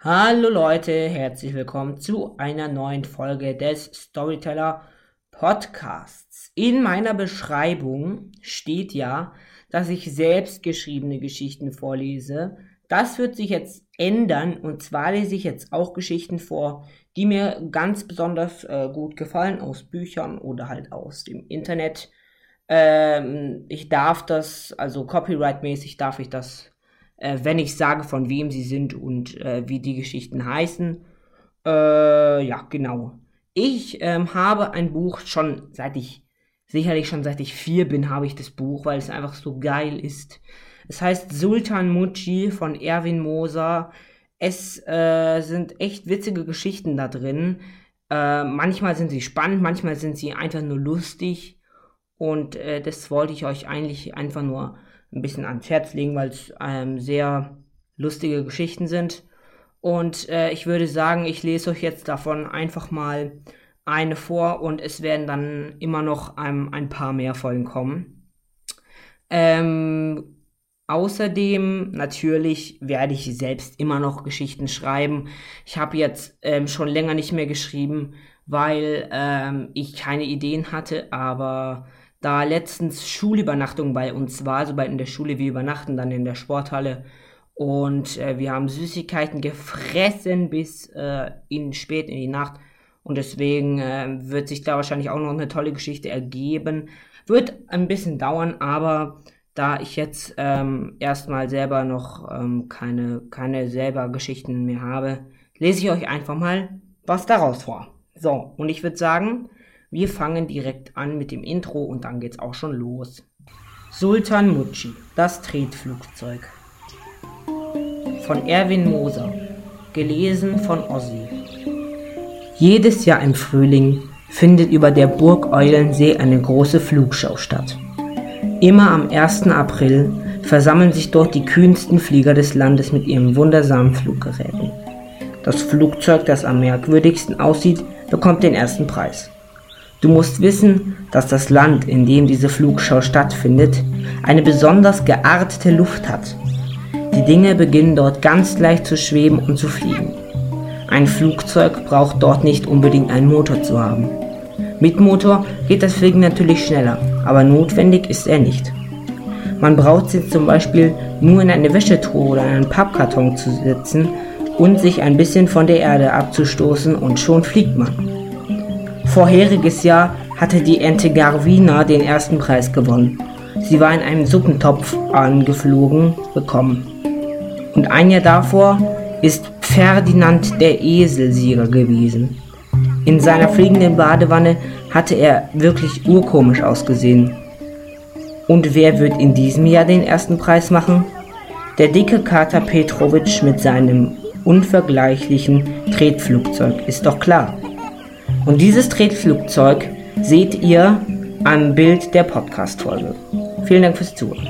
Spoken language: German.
Hallo Leute, herzlich willkommen zu einer neuen Folge des Storyteller Podcasts. In meiner Beschreibung steht ja, dass ich selbst geschriebene Geschichten vorlese. Das wird sich jetzt ändern und zwar lese ich jetzt auch Geschichten vor, die mir ganz besonders äh, gut gefallen aus Büchern oder halt aus dem Internet. Ähm, ich darf das, also copyright-mäßig darf ich das äh, wenn ich sage, von wem sie sind und äh, wie die Geschichten heißen. Äh, ja, genau. Ich ähm, habe ein Buch schon seit ich, sicherlich schon seit ich vier bin, habe ich das Buch, weil es einfach so geil ist. Es heißt Sultan Mucci von Erwin Moser. Es äh, sind echt witzige Geschichten da drin. Äh, manchmal sind sie spannend, manchmal sind sie einfach nur lustig. Und äh, das wollte ich euch eigentlich einfach nur ein bisschen ans Herz legen, weil es ähm, sehr lustige Geschichten sind. Und äh, ich würde sagen, ich lese euch jetzt davon einfach mal eine vor und es werden dann immer noch ein, ein paar mehr Folgen kommen. Ähm, außerdem natürlich werde ich selbst immer noch Geschichten schreiben. Ich habe jetzt ähm, schon länger nicht mehr geschrieben, weil ähm, ich keine Ideen hatte, aber da letztens Schulübernachtung bei uns war, also bei in der Schule, wir übernachten dann in der Sporthalle und äh, wir haben Süßigkeiten gefressen bis äh, in spät in die Nacht und deswegen äh, wird sich da wahrscheinlich auch noch eine tolle Geschichte ergeben. Wird ein bisschen dauern, aber da ich jetzt ähm, erstmal selber noch ähm, keine, keine selber Geschichten mehr habe, lese ich euch einfach mal was daraus vor. So, und ich würde sagen, wir fangen direkt an mit dem Intro und dann geht's auch schon los. Sultan Mucci, das Tretflugzeug. Von Erwin Moser. Gelesen von Ossi. Jedes Jahr im Frühling findet über der Burg Eulensee eine große Flugschau statt. Immer am 1. April versammeln sich dort die kühnsten Flieger des Landes mit ihren wundersamen Fluggeräten. Das Flugzeug, das am merkwürdigsten aussieht, bekommt den ersten Preis. Du musst wissen, dass das Land, in dem diese Flugschau stattfindet, eine besonders geartete Luft hat. Die Dinge beginnen dort ganz leicht zu schweben und zu fliegen. Ein Flugzeug braucht dort nicht unbedingt einen Motor zu haben. Mit Motor geht das Fliegen natürlich schneller, aber notwendig ist er nicht. Man braucht sich zum Beispiel nur in eine Wäschetruhe oder einen Pappkarton zu setzen und sich ein bisschen von der Erde abzustoßen und schon fliegt man. Vorheriges Jahr hatte die Ente Garvina den ersten Preis gewonnen. Sie war in einem Suppentopf angeflogen bekommen. Und ein Jahr davor ist Ferdinand der Esel Sieger gewesen. In seiner fliegenden Badewanne hatte er wirklich urkomisch ausgesehen. Und wer wird in diesem Jahr den ersten Preis machen? Der dicke Kater Petrovic mit seinem unvergleichlichen Tretflugzeug, ist doch klar. Und dieses Tretflugzeug seht ihr am Bild der Podcast-Folge. Vielen Dank fürs Zuhören.